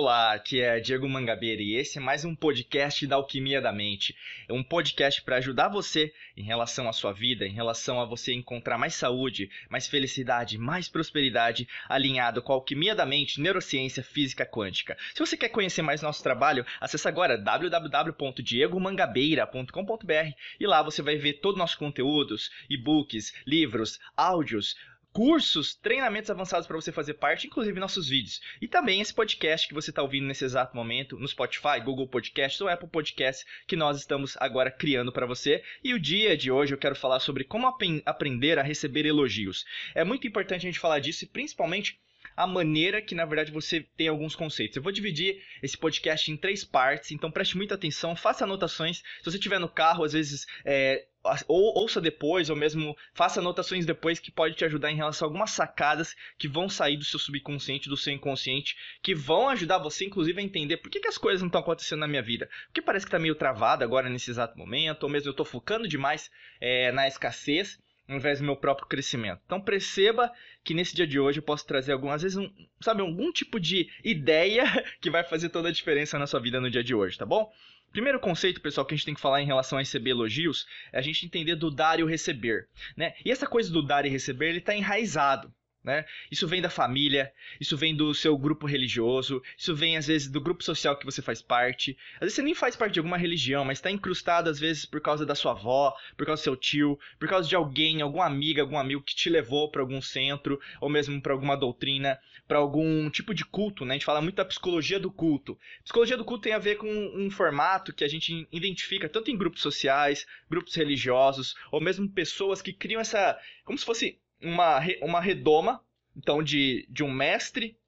Olá, aqui é Diego Mangabeira e esse é mais um podcast da Alquimia da Mente. É um podcast para ajudar você em relação à sua vida, em relação a você encontrar mais saúde, mais felicidade, mais prosperidade, alinhado com a Alquimia da Mente, Neurociência, Física Quântica. Se você quer conhecer mais nosso trabalho, acesse agora www.diegomangabeira.com.br e lá você vai ver todos os nossos conteúdos, e-books, livros, áudios, cursos, treinamentos avançados para você fazer parte, inclusive nossos vídeos. E também esse podcast que você está ouvindo nesse exato momento no Spotify, Google Podcasts ou Apple Podcasts que nós estamos agora criando para você. E o dia de hoje eu quero falar sobre como ap aprender a receber elogios. É muito importante a gente falar disso e principalmente a maneira que, na verdade, você tem alguns conceitos. Eu vou dividir esse podcast em três partes, então preste muita atenção, faça anotações. Se você estiver no carro, às vezes é, ou ouça depois, ou mesmo faça anotações depois que pode te ajudar em relação a algumas sacadas que vão sair do seu subconsciente, do seu inconsciente, que vão ajudar você, inclusive, a entender por que, que as coisas não estão acontecendo na minha vida. Porque parece que está meio travado agora nesse exato momento, ou mesmo eu estou focando demais é, na escassez ao invés do meu próprio crescimento. Então perceba que nesse dia de hoje eu posso trazer algumas vezes um, sabe, algum tipo de ideia que vai fazer toda a diferença na sua vida no dia de hoje, tá bom? Primeiro conceito, pessoal, que a gente tem que falar em relação a receber elogios é a gente entender do dar e o receber, né? E essa coisa do dar e receber, ele está enraizado. Né? Isso vem da família, isso vem do seu grupo religioso, isso vem às vezes do grupo social que você faz parte. Às vezes você nem faz parte de alguma religião, mas está incrustado às vezes por causa da sua avó, por causa do seu tio, por causa de alguém, alguma amiga, algum amigo que te levou para algum centro, ou mesmo para alguma doutrina, para algum tipo de culto. Né? A gente fala muito da psicologia do culto. Psicologia do culto tem a ver com um formato que a gente identifica tanto em grupos sociais, grupos religiosos, ou mesmo pessoas que criam essa. como se fosse uma, uma redoma, então, de, de um mestre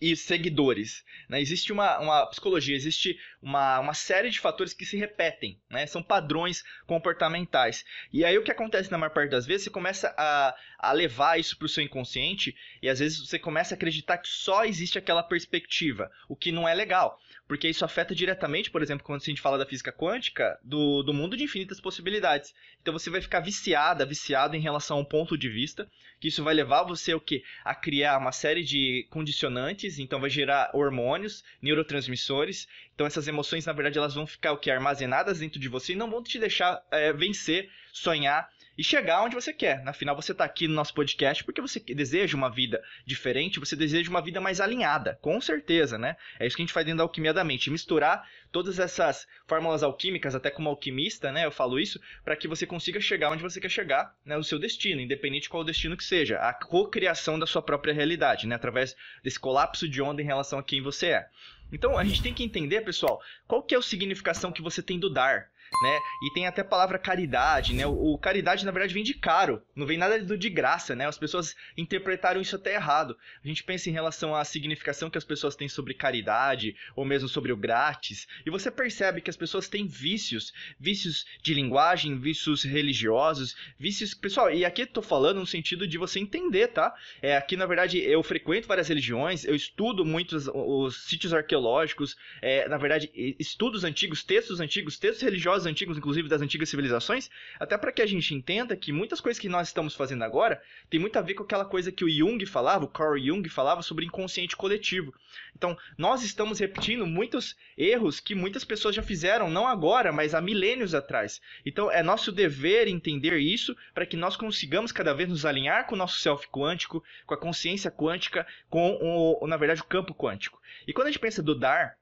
e seguidores. Né? Existe uma, uma psicologia, existe uma, uma série de fatores que se repetem, né? são padrões comportamentais. E aí o que acontece na maior parte das vezes, você começa a, a levar isso para o seu inconsciente e às vezes você começa a acreditar que só existe aquela perspectiva, o que não é legal porque isso afeta diretamente, por exemplo, quando a gente fala da física quântica, do, do mundo de infinitas possibilidades. Então você vai ficar viciada, viciado em relação a um ponto de vista, que isso vai levar você o quê? a criar uma série de condicionantes, então vai gerar hormônios, neurotransmissores. Então essas emoções, na verdade, elas vão ficar o quê? armazenadas dentro de você e não vão te deixar é, vencer, sonhar e chegar onde você quer. Na final, você está aqui no nosso podcast porque você deseja uma vida diferente, você deseja uma vida mais alinhada, com certeza, né? É isso que a gente faz dentro da alquimia da mente, misturar todas essas fórmulas alquímicas, até como alquimista, né? Eu falo isso, para que você consiga chegar onde você quer chegar, né? O seu destino, independente de qual o destino que seja, a cocriação da sua própria realidade, né? Através desse colapso de onda em relação a quem você é. Então, a gente tem que entender, pessoal, qual que é a significação que você tem do dar né? E tem até a palavra caridade, né? O, o, caridade, na verdade, vem de caro, não vem nada do de graça, né? As pessoas interpretaram isso até errado. A gente pensa em relação à significação que as pessoas têm sobre caridade, ou mesmo sobre o grátis, e você percebe que as pessoas têm vícios, vícios de linguagem, vícios religiosos, vícios... Pessoal, e aqui eu tô falando no sentido de você entender, tá? É, aqui, na verdade, eu frequento várias religiões, eu estudo muitos os sítios arqueológicos, é, na verdade, estudos antigos, textos antigos, textos religiosos antigos, inclusive das antigas civilizações, até para que a gente entenda que muitas coisas que nós estamos fazendo agora tem muito a ver com aquela coisa que o Jung falava, o Carl Jung falava sobre inconsciente coletivo. Então, nós estamos repetindo muitos erros que muitas pessoas já fizeram, não agora, mas há milênios atrás. Então, é nosso dever entender isso para que nós consigamos cada vez nos alinhar com o nosso self quântico, com a consciência quântica, com o, na verdade, o campo quântico. E quando a gente pensa do dar,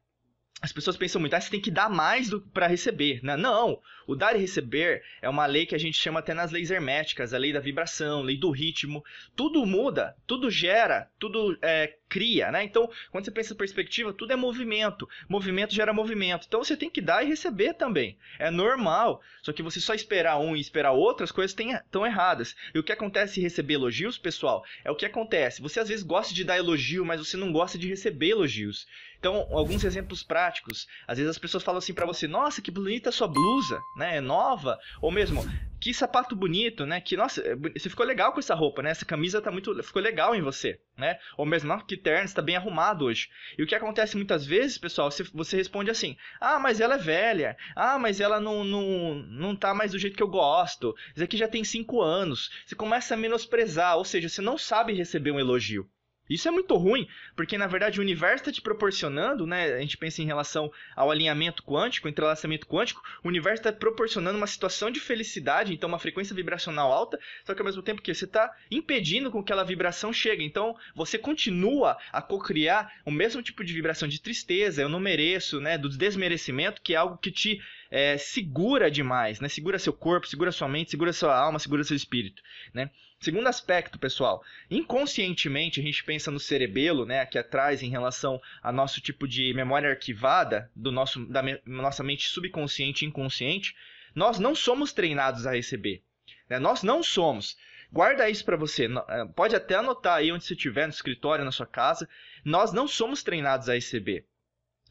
as pessoas pensam muito, ah, você tem que dar mais para receber. Né? Não, o dar e receber é uma lei que a gente chama até nas leis herméticas, a lei da vibração, lei do ritmo. Tudo muda, tudo gera, tudo é, cria, né? Então, quando você pensa em perspectiva, tudo é movimento. Movimento gera movimento. Então, você tem que dar e receber também. É normal. Só que você só esperar um e esperar outro, as coisas estão erradas. E o que acontece em receber elogios, pessoal, é o que acontece. Você às vezes gosta de dar elogio, mas você não gosta de receber elogios. Então, alguns exemplos práticos. Às vezes as pessoas falam assim para você: "Nossa, que bonita a sua blusa", né? É nova, ou mesmo que sapato bonito, né? Que nossa, é você ficou legal com essa roupa, né? Essa camisa tá muito, ficou legal em você, né? Ou mesmo, não, que terno, está bem arrumado hoje. E o que acontece muitas vezes, pessoal, você, você responde assim: "Ah, mas ela é velha. Ah, mas ela não não não tá mais do jeito que eu gosto. Isso aqui já tem cinco anos". Você começa a menosprezar, ou seja, você não sabe receber um elogio. Isso é muito ruim, porque na verdade o universo está te proporcionando, né? A gente pensa em relação ao alinhamento quântico, entrelaçamento quântico, o universo está proporcionando uma situação de felicidade, então uma frequência vibracional alta, só que ao mesmo tempo que você está impedindo com que aquela vibração chegue. Então você continua a cocriar o mesmo tipo de vibração de tristeza, eu não mereço, né? Do desmerecimento, que é algo que te é, segura demais, né? Segura seu corpo, segura sua mente, segura sua alma, segura seu espírito, né? Segundo aspecto, pessoal, inconscientemente a gente pensa no cerebelo, né, aqui atrás em relação a nosso tipo de memória arquivada do nosso da me, nossa mente subconsciente e inconsciente, nós não somos treinados a receber. Né? Nós não somos. Guarda isso para você. Eh, pode até anotar aí onde você estiver, no escritório, na sua casa. Nós não somos treinados a receber.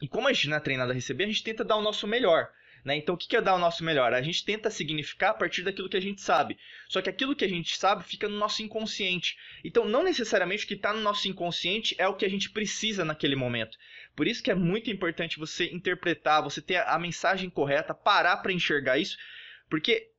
E como a gente não é treinado a receber, a gente tenta dar o nosso melhor. Né? Então, o que é dar o nosso melhor? A gente tenta significar a partir daquilo que a gente sabe. Só que aquilo que a gente sabe fica no nosso inconsciente. Então, não necessariamente o que está no nosso inconsciente é o que a gente precisa naquele momento. Por isso que é muito importante você interpretar, você ter a mensagem correta, parar para enxergar isso. Porque,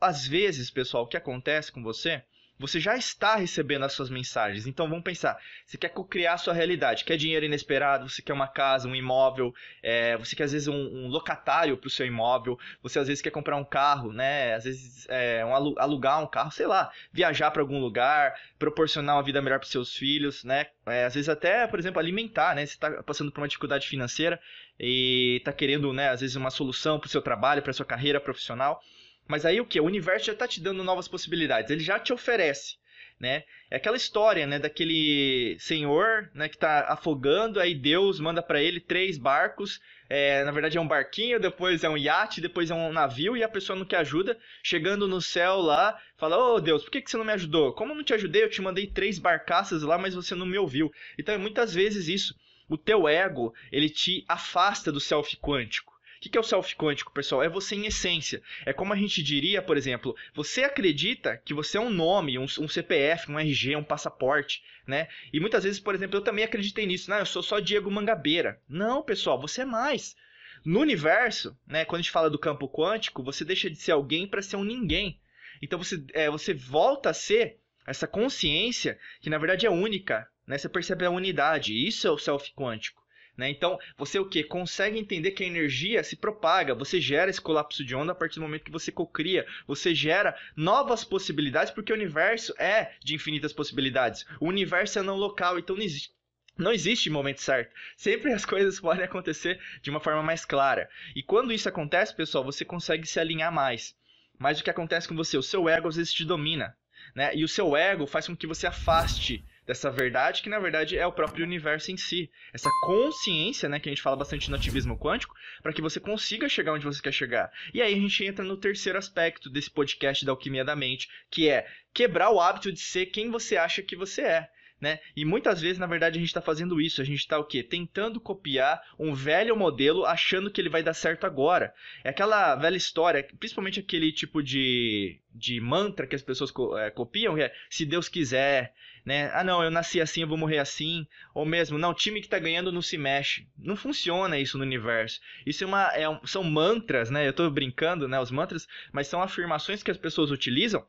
às vezes, pessoal, o que acontece com você você já está recebendo as suas mensagens. Então vamos pensar: você quer criar a sua realidade, quer dinheiro inesperado, você quer uma casa, um imóvel, é, você quer às vezes um, um locatário para o seu imóvel, você às vezes quer comprar um carro, né? Às vezes é, um, alugar um carro, sei lá, viajar para algum lugar, proporcionar uma vida melhor para seus filhos, né? É, às vezes até, por exemplo, alimentar, né? Você está passando por uma dificuldade financeira e está querendo, né? Às vezes uma solução para o seu trabalho, para sua carreira profissional. Mas aí o que? O universo já está te dando novas possibilidades. Ele já te oferece. Né? É aquela história, né, daquele senhor, né, que está afogando, aí Deus manda para ele três barcos, é, na verdade é um barquinho, depois é um iate, depois é um navio e a pessoa não quer ajuda, chegando no céu lá, fala: "Ô oh, Deus, por que, que você não me ajudou? Como eu não te ajudei? Eu te mandei três barcaças lá, mas você não me ouviu". Então é muitas vezes isso. O teu ego, ele te afasta do self quântico. O que é o self quântico, pessoal? É você em essência. É como a gente diria, por exemplo, você acredita que você é um nome, um, um CPF, um RG, um passaporte, né? E muitas vezes, por exemplo, eu também acreditei nisso. Não, eu sou só Diego Mangabeira. Não, pessoal, você é mais. No universo, né, quando a gente fala do campo quântico, você deixa de ser alguém para ser um ninguém. Então você, é, você volta a ser essa consciência que na verdade é única. Né? Você percebe a unidade. Isso é o self quântico. Né? Então, você o que? Consegue entender que a energia se propaga, você gera esse colapso de onda a partir do momento que você cocria, você gera novas possibilidades, porque o universo é de infinitas possibilidades. O universo é não local, então não existe, não existe momento certo. Sempre as coisas podem acontecer de uma forma mais clara. E quando isso acontece, pessoal, você consegue se alinhar mais. Mas o que acontece com você? O seu ego às vezes te domina. Né? E o seu ego faz com que você afaste dessa verdade, que na verdade é o próprio universo em si. Essa consciência, né, que a gente fala bastante no ativismo quântico, para que você consiga chegar onde você quer chegar. E aí a gente entra no terceiro aspecto desse podcast da alquimia da mente, que é quebrar o hábito de ser quem você acha que você é. Né? E muitas vezes, na verdade, a gente está fazendo isso. A gente está o quê? Tentando copiar um velho modelo, achando que ele vai dar certo agora. É aquela velha história, principalmente aquele tipo de, de mantra que as pessoas é, copiam, é se Deus quiser, né? Ah, não, eu nasci assim, eu vou morrer assim. Ou mesmo, não, o time que tá ganhando não se mexe. Não funciona isso no universo. Isso é uma, é um, são mantras, né? Eu tô brincando, né? Os mantras, mas são afirmações que as pessoas utilizam,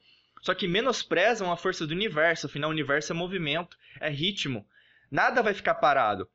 só que menosprezam a força do universo. Afinal, o universo é movimento, é ritmo. Nada vai ficar parado.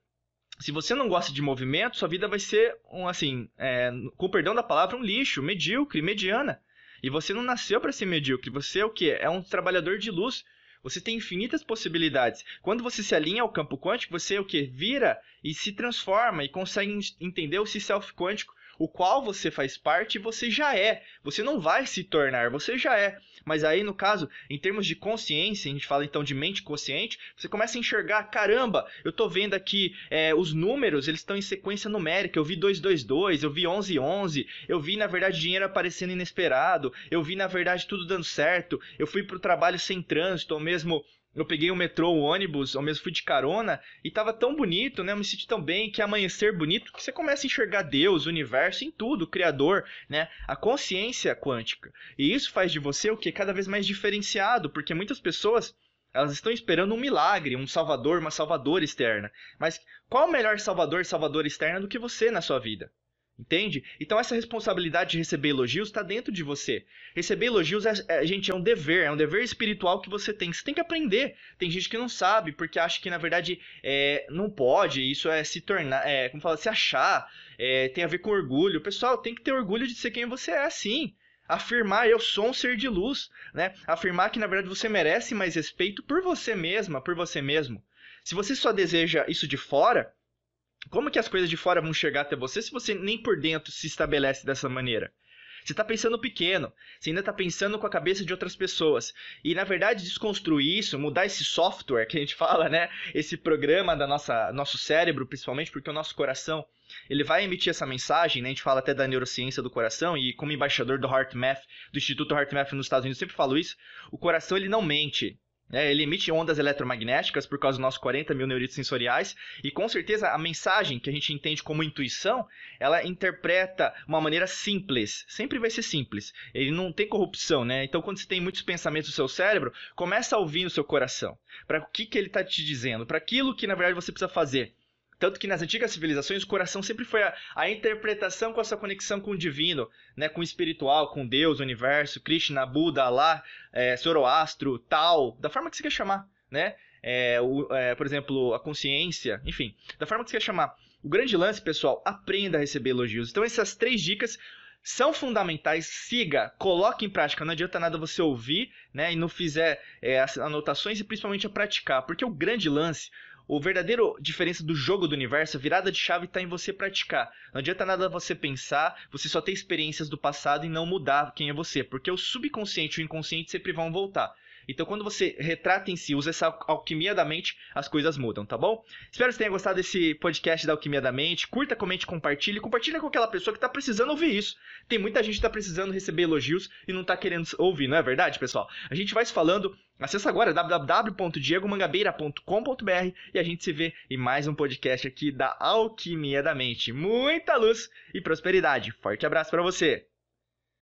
Se você não gosta de movimento, sua vida vai ser, um, assim, é, com perdão da palavra, um lixo, medíocre, mediana. E você não nasceu para ser medíocre. Você é o quê? É um trabalhador de luz. Você tem infinitas possibilidades. Quando você se alinha ao campo quântico, você o que? Vira e se transforma e consegue entender o self quântico, o qual você faz parte e você já é. Você não vai se tornar, você já é. Mas aí, no caso, em termos de consciência, a gente fala então de mente consciente, você começa a enxergar, caramba, eu tô vendo aqui é, os números, eles estão em sequência numérica, eu vi 222, eu vi 1111, eu vi, na verdade, dinheiro aparecendo inesperado, eu vi, na verdade, tudo dando certo, eu fui pro trabalho sem trânsito, ou mesmo eu peguei o metrô, o ônibus, ou mesmo fui de carona, e tava tão bonito, né? Eu me senti tão bem, que amanhecer bonito, que você começa a enxergar Deus, o universo, em tudo, o Criador, né? A consciência quântica. E isso faz de você o que? Cada vez mais diferenciado, porque muitas pessoas elas estão esperando um milagre, um salvador, uma salvadora externa. Mas qual o melhor salvador, salvadora externa do que você na sua vida? Entende? Então essa responsabilidade de receber elogios está dentro de você. Receber elogios, é, é, gente, é um dever, é um dever espiritual que você tem. Você tem que aprender. Tem gente que não sabe, porque acha que, na verdade, é, não pode. Isso é se tornar, é, como fala, se achar, é, tem a ver com orgulho. Pessoal, tem que ter orgulho de ser quem você é, sim. Afirmar eu sou um ser de luz, né? Afirmar que, na verdade, você merece mais respeito por você mesma, por você mesmo. Se você só deseja isso de fora, como que as coisas de fora vão chegar até você se você nem por dentro se estabelece dessa maneira? Você está pensando pequeno, você ainda está pensando com a cabeça de outras pessoas. E na verdade, desconstruir isso, mudar esse software que a gente fala, né? Esse programa da nossa nosso cérebro, principalmente, porque o nosso coração ele vai emitir essa mensagem, né? A gente fala até da neurociência do coração e como embaixador do HeartMath, do Instituto HeartMath nos Estados Unidos, sempre falo isso. O coração ele não mente. É, ele emite ondas eletromagnéticas por causa dos nossos 40 mil neuritos sensoriais e com certeza a mensagem que a gente entende como intuição, ela interpreta uma maneira simples, sempre vai ser simples. Ele não tem corrupção, né? Então quando você tem muitos pensamentos no seu cérebro, começa a ouvir no seu coração. Para o que, que ele está te dizendo? Para aquilo que na verdade você precisa fazer. Tanto que nas antigas civilizações, o coração sempre foi a, a, interpretação com a sua conexão com o divino, né, com o espiritual, com Deus, o universo, Krishna, Buda, Allah, é, Zoroastro, tal, da forma que você quer chamar, né? É, o, é, por exemplo, a consciência, enfim, da forma que você quer chamar. O grande lance, pessoal, aprenda a receber elogios. Então, essas três dicas são fundamentais, siga, coloque em prática. Não adianta nada você ouvir né, e não fizer é, as anotações e principalmente a praticar, porque o grande lance, o verdadeiro diferença do jogo do universo, a virada de chave está em você praticar. Não adianta nada você pensar, você só ter experiências do passado e não mudar quem é você, porque o subconsciente e o inconsciente sempre vão voltar. Então, quando você retrata em si, usa essa alquimia da mente, as coisas mudam, tá bom? Espero que você tenha gostado desse podcast da alquimia da mente. Curta, comente, compartilhe. Compartilha com aquela pessoa que está precisando ouvir isso. Tem muita gente que está precisando receber elogios e não está querendo ouvir, não é verdade, pessoal? A gente vai se falando. Acesse agora www.diegomangabeira.com.br e a gente se vê em mais um podcast aqui da Alquimia da Mente. Muita luz e prosperidade. Forte abraço para você.